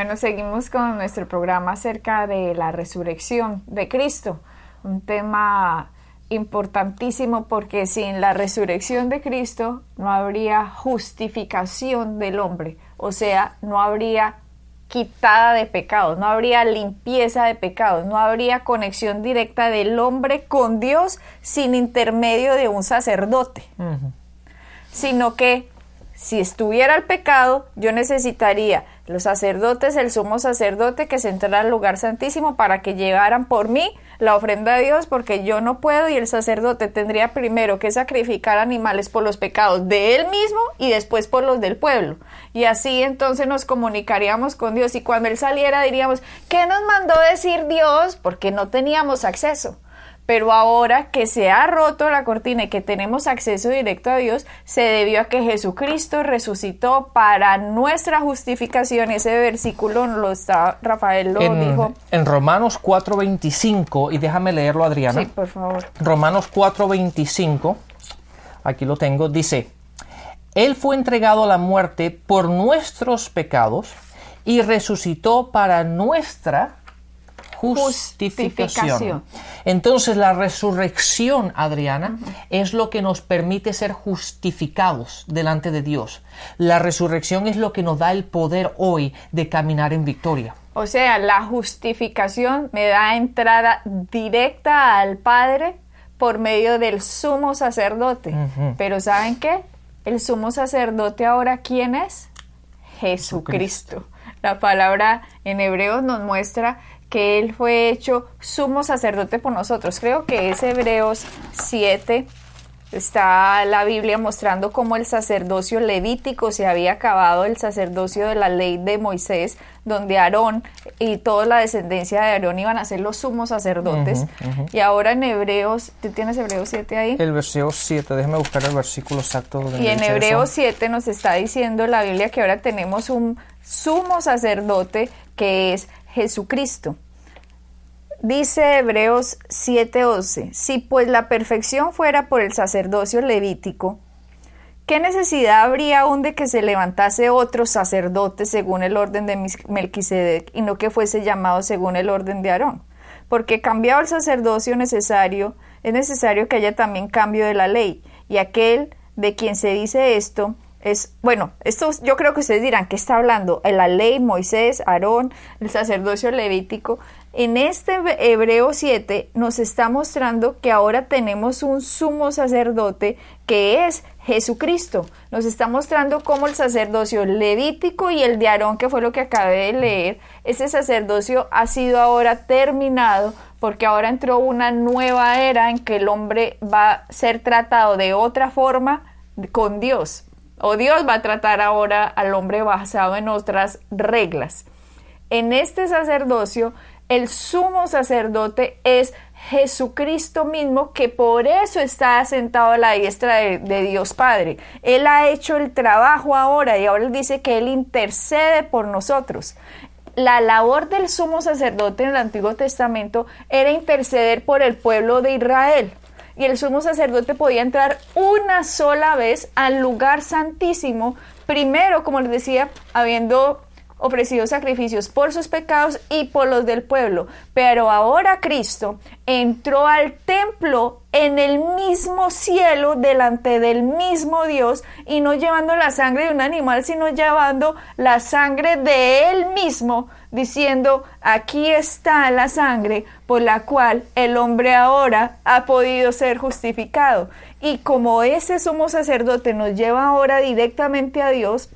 Bueno, seguimos con nuestro programa acerca de la resurrección de Cristo, un tema importantísimo porque sin la resurrección de Cristo no habría justificación del hombre, o sea, no habría quitada de pecados, no habría limpieza de pecados, no habría conexión directa del hombre con Dios sin intermedio de un sacerdote, sino que si estuviera el pecado, yo necesitaría los sacerdotes, el sumo sacerdote que se entrara al lugar santísimo para que llevaran por mí la ofrenda a Dios, porque yo no puedo y el sacerdote tendría primero que sacrificar animales por los pecados de él mismo y después por los del pueblo. Y así entonces nos comunicaríamos con Dios y cuando él saliera diríamos, ¿qué nos mandó decir Dios? Porque no teníamos acceso. Pero ahora que se ha roto la cortina y que tenemos acceso directo a Dios, se debió a que Jesucristo resucitó para nuestra justificación. Ese versículo lo está, Rafael lo dijo. En Romanos 4:25, y déjame leerlo, Adriana. Sí, por favor. Romanos 4:25, aquí lo tengo, dice, Él fue entregado a la muerte por nuestros pecados y resucitó para nuestra justificación. Entonces la resurrección, Adriana, es lo que nos permite ser justificados delante de Dios. La resurrección es lo que nos da el poder hoy de caminar en victoria. O sea, la justificación me da entrada directa al Padre por medio del sumo sacerdote. Pero ¿saben qué? El sumo sacerdote ahora, ¿quién es? Jesucristo. La palabra en hebreo nos muestra que Él fue hecho sumo sacerdote por nosotros. Creo que es Hebreos 7. Está la Biblia mostrando cómo el sacerdocio levítico se había acabado, el sacerdocio de la ley de Moisés, donde Aarón y toda la descendencia de Aarón iban a ser los sumos sacerdotes. Y ahora en Hebreos, ¿tú tienes Hebreos 7 ahí? El versículo 7, déjeme buscar el versículo exacto. y en Hebreos 7 nos está diciendo la Biblia que ahora tenemos un sumo sacerdote que es Jesucristo. Dice Hebreos 7:11, si pues la perfección fuera por el sacerdocio levítico, ¿qué necesidad habría aún de que se levantase otro sacerdote según el orden de Melquisedec y no que fuese llamado según el orden de Aarón? Porque cambiado el sacerdocio necesario, es necesario que haya también cambio de la ley, y aquel de quien se dice esto es, bueno, esto yo creo que ustedes dirán que está hablando la ley, Moisés, Aarón, el sacerdocio levítico. En este Hebreo 7 nos está mostrando que ahora tenemos un sumo sacerdote que es Jesucristo. Nos está mostrando cómo el sacerdocio levítico y el de Aarón, que fue lo que acabé de leer, ese sacerdocio ha sido ahora terminado porque ahora entró una nueva era en que el hombre va a ser tratado de otra forma con Dios o Dios va a tratar ahora al hombre basado en otras reglas. En este sacerdocio, el sumo sacerdote es Jesucristo mismo, que por eso está sentado a la diestra de, Dios Padre. Él ha hecho el trabajo ahora y ahora él dice que Él intercede por nosotros. La labor del sumo sacerdote en el Antiguo Testamento era interceder por el pueblo de Israel y el sumo sacerdote podía entrar una sola vez al lugar santísimo, primero, como les decía, habiendo ofrecido sacrificios por sus pecados y por los del pueblo. Pero ahora Cristo entró al templo en el mismo cielo, delante del mismo Dios, y no llevando la sangre de un animal, sino llevando la sangre de él mismo diciendo, aquí está la sangre por la cual el hombre ahora ha podido ser justificado. Y como ese sumo sacerdote nos lleva ahora directamente a Dios,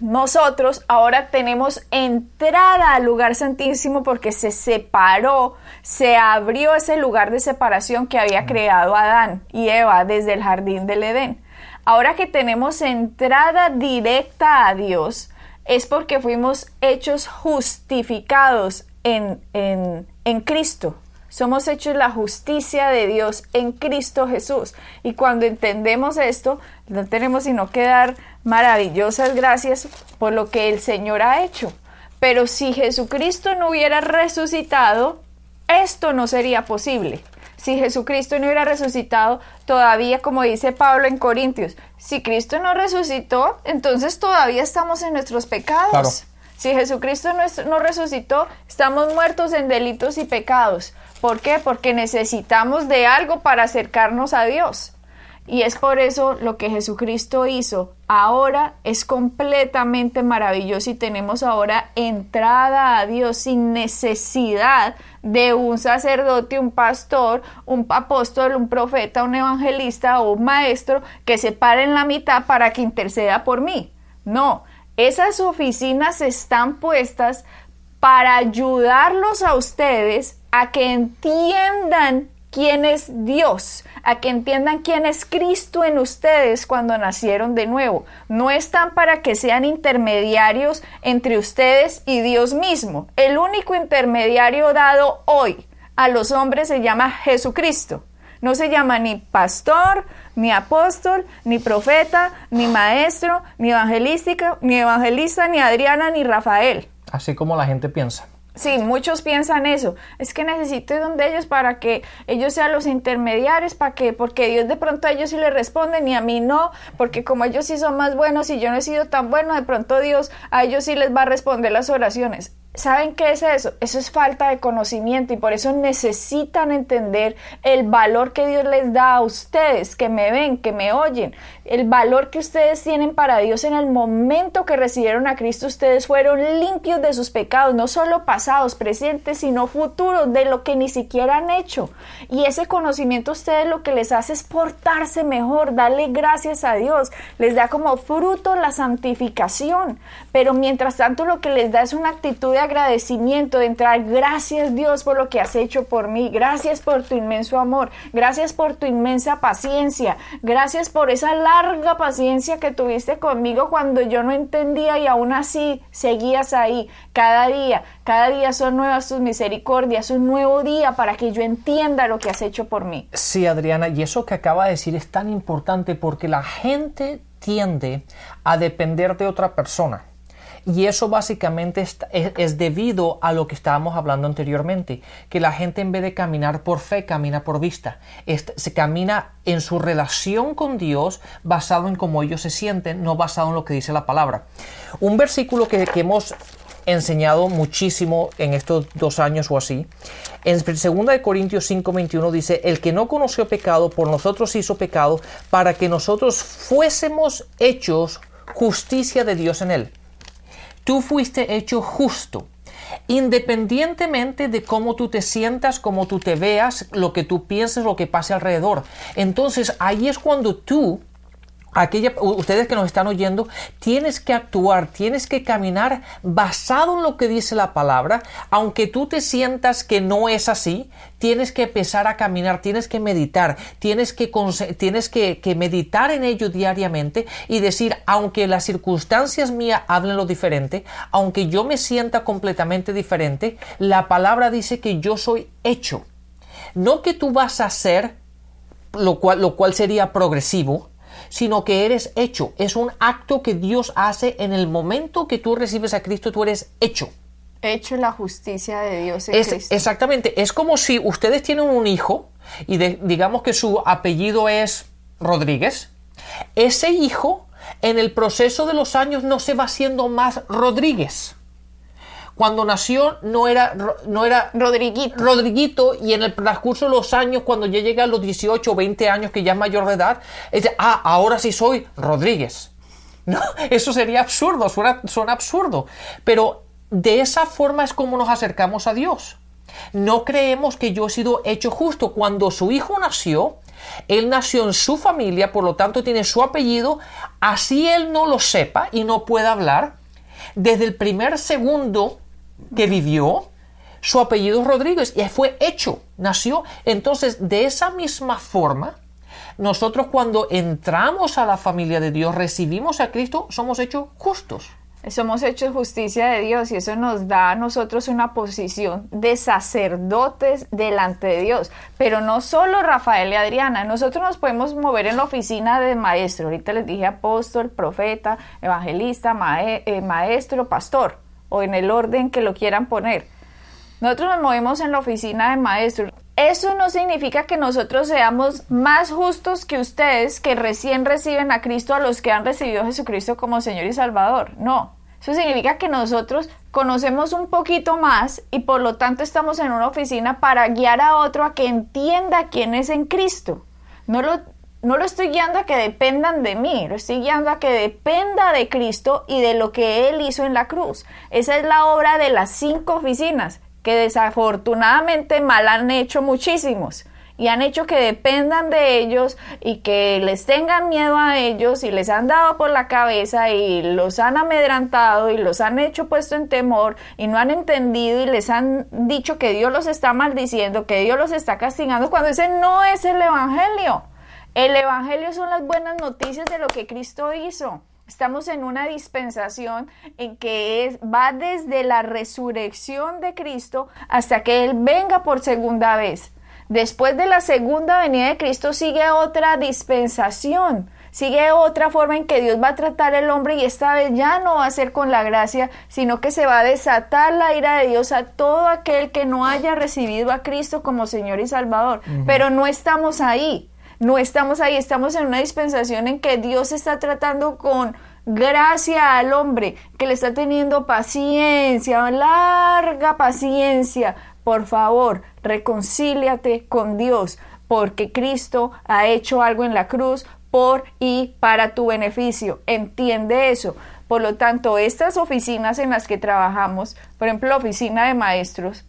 nosotros ahora tenemos entrada al lugar santísimo porque se separó, se abrió ese lugar de separación que había creado Adán y Eva desde el jardín del Edén. Ahora que tenemos entrada directa a Dios, es porque fuimos hechos justificados en, en, Cristo. Somos hechos la justicia de Dios en Cristo Jesús. Y cuando entendemos esto, no tenemos sino que dar maravillosas gracias por lo que el Señor ha hecho. Pero si Jesucristo no hubiera resucitado, esto no sería posible. Si Jesucristo no hubiera resucitado, todavía, como dice Pablo en Corintios, si Cristo no resucitó, entonces todavía estamos en nuestros pecados. Si Jesucristo no, resucitó, estamos muertos en delitos y pecados. ¿Por qué? Porque necesitamos de algo para acercarnos a Dios. Y es por eso lo que Jesucristo hizo ahora es completamente maravilloso y tenemos ahora entrada a Dios sin necesidad de un sacerdote, un pastor, un apóstol, un profeta, un evangelista o un maestro que se pare en la mitad para que interceda por mí. No, esas oficinas están puestas para ayudarlos a ustedes a que entiendan quién es Dios, a que entiendan quién es Cristo en ustedes cuando nacieron de nuevo. No están para que sean intermediarios entre ustedes y Dios mismo. El único intermediario dado hoy a los hombres se llama Jesucristo. No se llama ni pastor, ni apóstol, ni profeta, ni maestro, ni evangelística, ni evangelista, ni Adriana, ni Rafael. Así como la gente piensa. Sí, muchos piensan eso. Es que necesito de ellos para que ellos sean los intermediarios, para que, porque Dios de pronto a ellos sí le responde y a mí no, porque como ellos sí son más buenos y yo no he sido tan bueno, de pronto Dios a ellos sí les va a responder las oraciones. ¿Saben qué es eso? Eso es falta de conocimiento y por eso necesitan entender el valor que Dios les da a ustedes, que me ven, que me oyen, el valor que ustedes tienen para Dios en el momento que recibieron a Cristo. Ustedes fueron limpios de sus pecados, no solo pasados, presentes, sino futuros, de lo que ni siquiera han hecho. Y ese conocimiento a ustedes lo que les hace es portarse mejor, darle gracias a Dios, les da como fruto la santificación. Pero mientras tanto lo que les da es una actitud de agradecimiento, de entrar, gracias Dios por lo que has hecho por mí, gracias por tu inmenso amor, gracias por tu inmensa paciencia, gracias por esa larga paciencia que tuviste conmigo cuando yo no entendía y aún así seguías ahí. Cada día, cada día son nuevas tus misericordias, un nuevo día para que yo entienda lo que has hecho por mí. Sí, Adriana, y eso que acaba de decir es tan importante porque la gente tiende a depender de otra persona. Y eso básicamente es, debido a lo que estábamos hablando anteriormente, que la gente en vez de caminar por fe, camina por vista. se camina en su relación con Dios basado en cómo ellos se sienten, no basado en lo que dice la palabra. Un versículo que, que hemos enseñado muchísimo en estos dos años o así. En 2 Corintios 5:21 dice, el que no conoció pecado, por nosotros hizo pecado, para que nosotros fuésemos hechos justicia de Dios en él. Tú fuiste hecho justo. Independientemente de cómo tú te sientas, cómo tú te veas, lo que tú pienses, lo que pase alrededor. Entonces ahí es cuando tú ustedes que nos están oyendo, tienes que actuar, tienes que caminar basado en lo que dice la palabra, aunque tú te sientas que no es así, tienes que empezar a caminar, tienes que meditar, tienes que, meditar en ello diariamente y decir, aunque las circunstancias mías hablen lo diferente, aunque yo me sienta completamente diferente, la palabra dice que yo soy hecho. No que tú vas a ser, lo cual sería progresivo, sino que eres hecho. Es un acto que Dios hace en el momento que tú recibes a Cristo, tú eres hecho. Hecho la justicia de Dios en Cristo. Exactamente. Es como si ustedes tienen un hijo y digamos que su apellido es Rodríguez. Ese hijo en el proceso de los años no se va haciendo más Rodríguez cuando nació no era, no era Rodriguito. Rodriguito y en el transcurso de los años, cuando ya llega a los 18 o 20 años que ya es mayor de edad, dice, ah, ahora sí soy Rodríguez. No, eso sería absurdo, suena, suena absurdo. Pero de esa forma es como nos acercamos a Dios. No creemos que yo he sido hecho justo. Cuando su hijo nació, él nació en su familia, por lo tanto tiene su apellido, así él no lo sepa y no pueda hablar. Desde el primer segundo que vivió, su apellido es Rodríguez y fue hecho, nació. Entonces, de esa misma forma, nosotros cuando entramos a la familia de Dios, recibimos a Cristo, somos hechos justos. somos hechos justicia de Dios y eso nos da a nosotros una posición de sacerdotes delante de Dios. Pero no solo Rafael y Adriana, nosotros nos podemos mover en la oficina de maestro. Ahorita les dije apóstol, profeta, evangelista, eh, maestro, pastor, o en el orden que lo quieran poner. Nosotros nos movemos en la oficina de maestro. Eso no significa que nosotros seamos más justos que ustedes que recién reciben a Cristo a los que han recibido a Jesucristo como Señor y Salvador. No. Eso significa que nosotros conocemos un poquito más y por lo tanto estamos en una oficina para guiar a otro a que entienda quién es en Cristo. No lo, no lo estoy guiando a que dependan de mí, lo estoy guiando a que dependa de Cristo y de lo que Él hizo en la cruz. Esa es la obra de las cinco oficinas que desafortunadamente mal han hecho muchísimos y han hecho que dependan de ellos y que les tengan miedo a ellos y les han dado por la cabeza y los han amedrantado y los han hecho puesto en temor y no han entendido y les han dicho que Dios los está maldiciendo, que Dios los está castigando, cuando ese no es el Evangelio. El Evangelio son las buenas noticias de lo que Cristo hizo. Estamos en una dispensación en que es, va desde la resurrección de Cristo hasta que Él venga por segunda vez. Después de la segunda venida de Cristo sigue otra dispensación, sigue otra forma en que Dios va a tratar al hombre y esta vez ya no va a ser con la gracia, sino que se va a desatar la ira de Dios a todo aquel que no haya recibido a Cristo como Señor y Salvador. Pero no estamos ahí. No estamos ahí, estamos en una dispensación en que Dios está tratando con gracia al hombre, que le está teniendo paciencia, larga paciencia. Por favor, reconcíliate con Dios, porque Cristo ha hecho algo en la cruz por y para tu beneficio. Entiende eso. Por lo tanto, estas oficinas en las que trabajamos, por ejemplo, la oficina de maestros,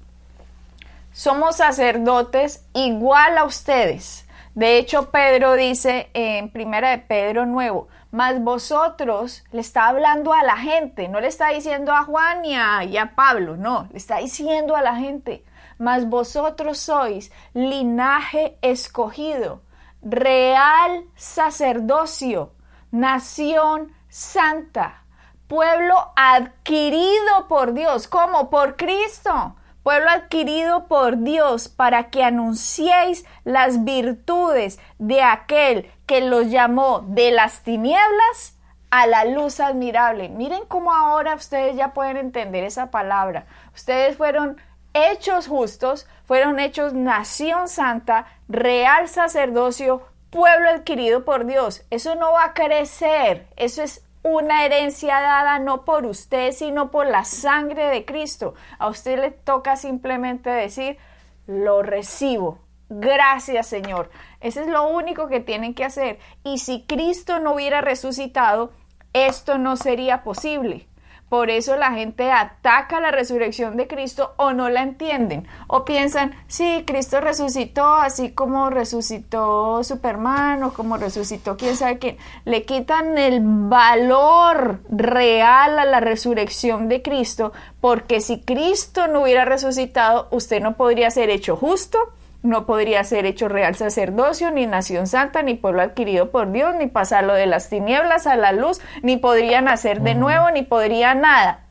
somos sacerdotes igual a ustedes de hecho, Pedro dice en Primera de Pedro Nuevo, mas vosotros le está hablando a la gente, no le está diciendo a Juan y a, Pablo, no, le está diciendo a la gente, mas vosotros sois linaje escogido, real sacerdocio, nación santa, pueblo adquirido por Dios, como por Cristo pueblo adquirido por Dios para que anunciéis las virtudes de aquel que los llamó de las tinieblas a la luz admirable. Miren cómo ahora ustedes ya pueden entender esa palabra. Ustedes fueron hechos justos, fueron hechos nación santa, real sacerdocio, pueblo adquirido por Dios. Eso no va a crecer, eso es una herencia dada no por usted, sino por la sangre de Cristo. A usted le toca simplemente decir, lo recibo. Gracias Señor. Eso es lo único que tienen que hacer. Y si Cristo no hubiera resucitado, esto no sería posible. Por eso la gente ataca la resurrección de Cristo o no la entienden. O piensan, sí, Cristo resucitó así como resucitó Superman o como resucitó quién sabe quién. Le quitan el valor real a la resurrección de Cristo porque si Cristo no hubiera resucitado, usted no podría ser hecho justo no podría ser hecho real sacerdocio, ni nación santa, ni pueblo adquirido por Dios, ni pasarlo de las tinieblas a la luz, ni podría nacer de nuevo, ni podría nada.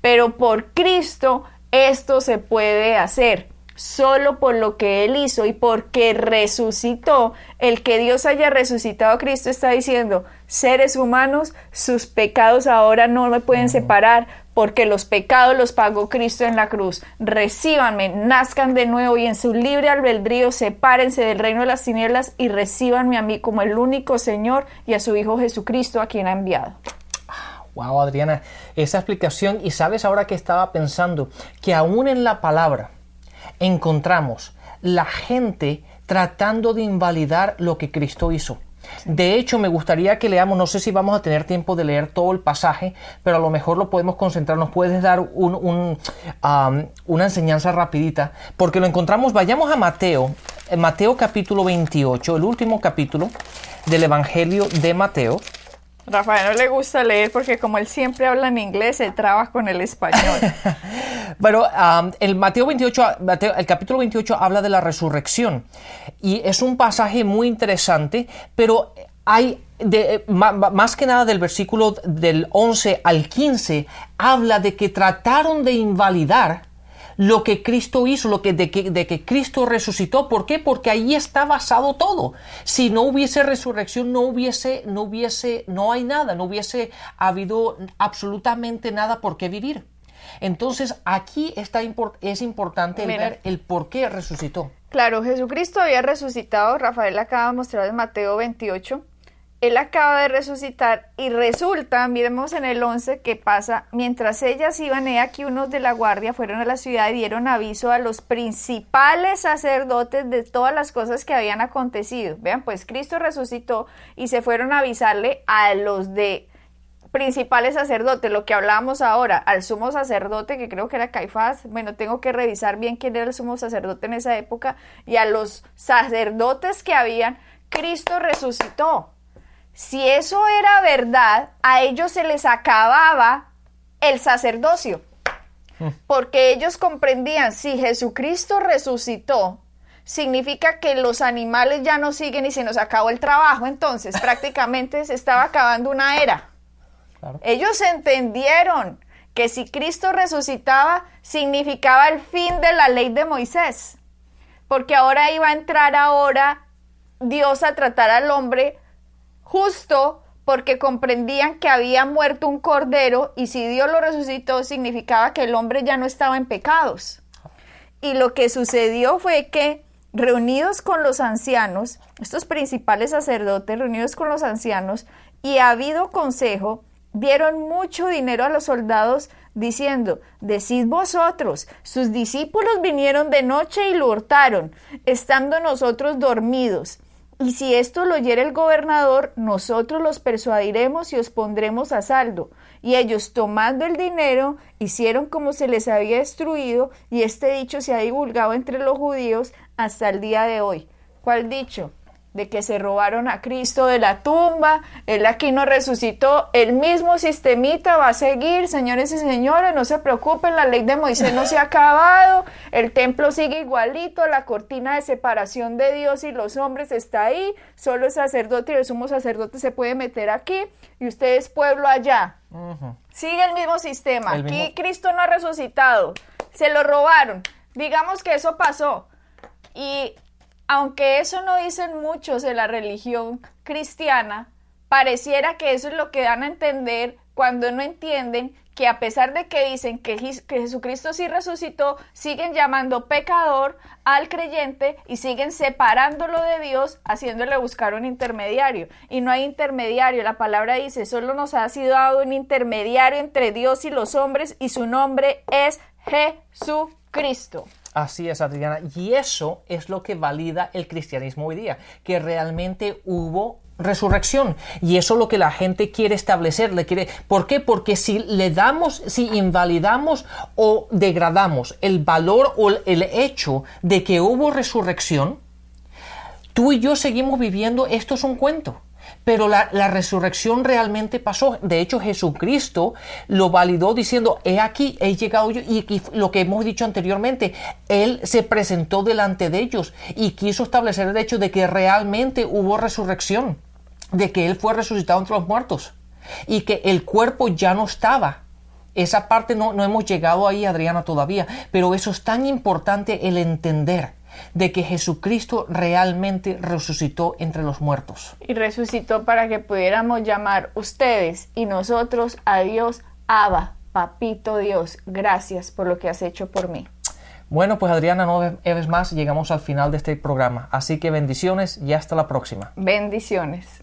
Pero por Cristo esto se puede hacer. Solo por lo que Él hizo y porque resucitó, el que Dios haya resucitado a Cristo está diciendo, seres humanos, sus pecados ahora no me pueden separar, porque los pecados los pagó Cristo en la cruz. Recíbanme, nazcan de nuevo y en su libre albedrío sepárense del reino de las tinieblas y recíbanme a mí como el único Señor y a su Hijo Jesucristo a quien ha enviado. Wow, Adriana, esa explicación y sabes ahora que estaba pensando que aún en la palabra encontramos la gente tratando de invalidar lo que Cristo hizo. De hecho, me gustaría que leamos, no sé si vamos a tener tiempo de leer todo el pasaje, pero a lo mejor lo podemos concentrar, nos puedes dar un, una enseñanza rapidita, porque lo encontramos, vayamos a Mateo, Mateo capítulo 28, el último capítulo del Evangelio de Mateo. Rafael no le gusta leer porque como él siempre habla en inglés, se traba con el español. Pero el Mateo 28, el capítulo 28 habla de la resurrección y es un pasaje muy interesante, pero hay de, eh, más que nada del versículo del 11 al 15 habla de que trataron de invalidar lo que Cristo hizo, lo que de, que de que Cristo resucitó. ¿Por qué? Porque ahí está basado todo. Si no hubiese resurrección, no hubiese, no hubiese, no hay nada, no hubiese habido absolutamente nada por qué vivir. Entonces aquí está es importante el ver el por qué resucitó. Claro, Jesucristo había resucitado, Rafael acaba de mostrar en Mateo 28. Él acaba de resucitar y resulta, miremos en el 11, que pasa, mientras ellas iban, he aquí unos de la guardia fueron a la ciudad y dieron aviso a los principales sacerdotes de todas las cosas que habían acontecido. Vean, pues Cristo resucitó y se fueron a avisarle a los de principales sacerdotes, lo que hablábamos ahora, al sumo sacerdote, que creo que era Caifás, bueno, tengo que revisar bien quién era el sumo sacerdote en esa época, y a los sacerdotes que habían, Cristo resucitó. Si eso era verdad, a ellos se les acababa el sacerdocio, porque ellos comprendían, si Jesucristo resucitó, significa que los animales ya no siguen y se nos acabó el trabajo, entonces prácticamente se estaba acabando una era. Claro. Ellos entendieron que si Cristo resucitaba significaba el fin de la ley de Moisés, porque ahora iba a entrar ahora Dios a tratar al hombre justo porque comprendían que había muerto un cordero y si Dios lo resucitó significaba que el hombre ya no estaba en pecados. Y lo que sucedió fue que reunidos con los ancianos, estos principales sacerdotes reunidos con los ancianos y habido consejo, dieron mucho dinero a los soldados diciendo, decid vosotros, sus discípulos vinieron de noche y lo hurtaron, estando nosotros dormidos. Y si esto lo oyera el gobernador, nosotros los persuadiremos y os pondremos a saldo. Y ellos, tomando el dinero, hicieron como se les había instruido, y este dicho se ha divulgado entre los judíos hasta el día de hoy. ¿Cuál dicho? De que se robaron a Cristo de la tumba, Él aquí no resucitó, el mismo sistemita va a seguir, señores y señores, no se preocupen, la ley de Moisés no se ha acabado, el templo sigue igualito, la cortina de separación de Dios y los hombres está ahí, solo el sacerdote y el sumo sacerdote se puede meter aquí, y ustedes pueblo allá. Sigue el mismo sistema. El Aquí mismo- Cristo no ha resucitado. Se lo robaron. Digamos que eso pasó. Y aunque eso no dicen muchos de la religión cristiana, pareciera que eso es lo que dan a entender cuando no entienden que a pesar de que dicen que, Jes- que Jesucristo sí resucitó, siguen llamando pecador al creyente y siguen separándolo de Dios, haciéndole buscar un intermediario. Y no hay intermediario, la palabra dice, solo nos ha sido dado un intermediario entre Dios y los hombres y su nombre es Jesucristo. Así es, Adriana. Y eso es lo que valida el cristianismo hoy día, que realmente hubo resurrección. Y eso es lo que la gente quiere establecer. Le quiere, ¿Por qué? Porque si le damos, si invalidamos o degradamos el valor o el hecho de que hubo resurrección, tú y yo seguimos viviendo, esto es un cuento. Pero la, resurrección realmente pasó. De hecho, Jesucristo lo validó diciendo, he aquí, he llegado yo. Y, y lo que hemos dicho anteriormente, Él se presentó delante de ellos y quiso establecer el hecho de que realmente hubo resurrección, de que Él fue resucitado entre los muertos y que el cuerpo ya no estaba. Esa parte no, no hemos llegado ahí, Adriana, todavía, pero eso es tan importante el entender de que Jesucristo realmente resucitó entre los muertos. Y resucitó para que pudiéramos llamar ustedes y nosotros a Dios, Abba, Papito Dios, gracias por lo que has hecho por mí. Bueno, pues Adriana, no vez más, llegamos al final de este programa. Así que bendiciones y hasta la próxima. Bendiciones.